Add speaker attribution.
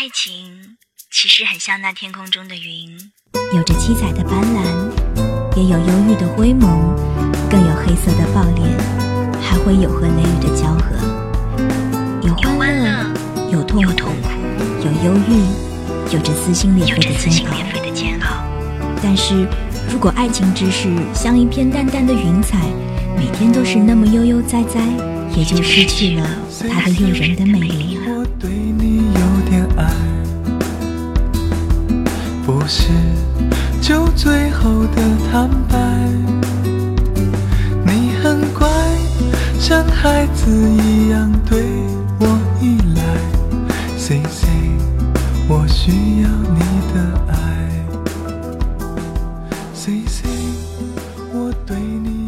Speaker 1: 爱情其实很像那天空中的云，
Speaker 2: 有着七彩的斑斓，也有忧郁的灰蒙，更有黑色的暴烈，还会有和雷雨的交合。有欢乐，有痛苦，有忧郁，有着撕心裂肺的
Speaker 1: 煎熬。
Speaker 2: 但是如果爱情只是像一片淡淡的云彩，每天都是那么悠悠哉哉，也就失去了它的诱
Speaker 3: 是酒醉后的坦白，你很乖，像孩子一样对我依赖。C C，我需要你的爱。C C，我对你。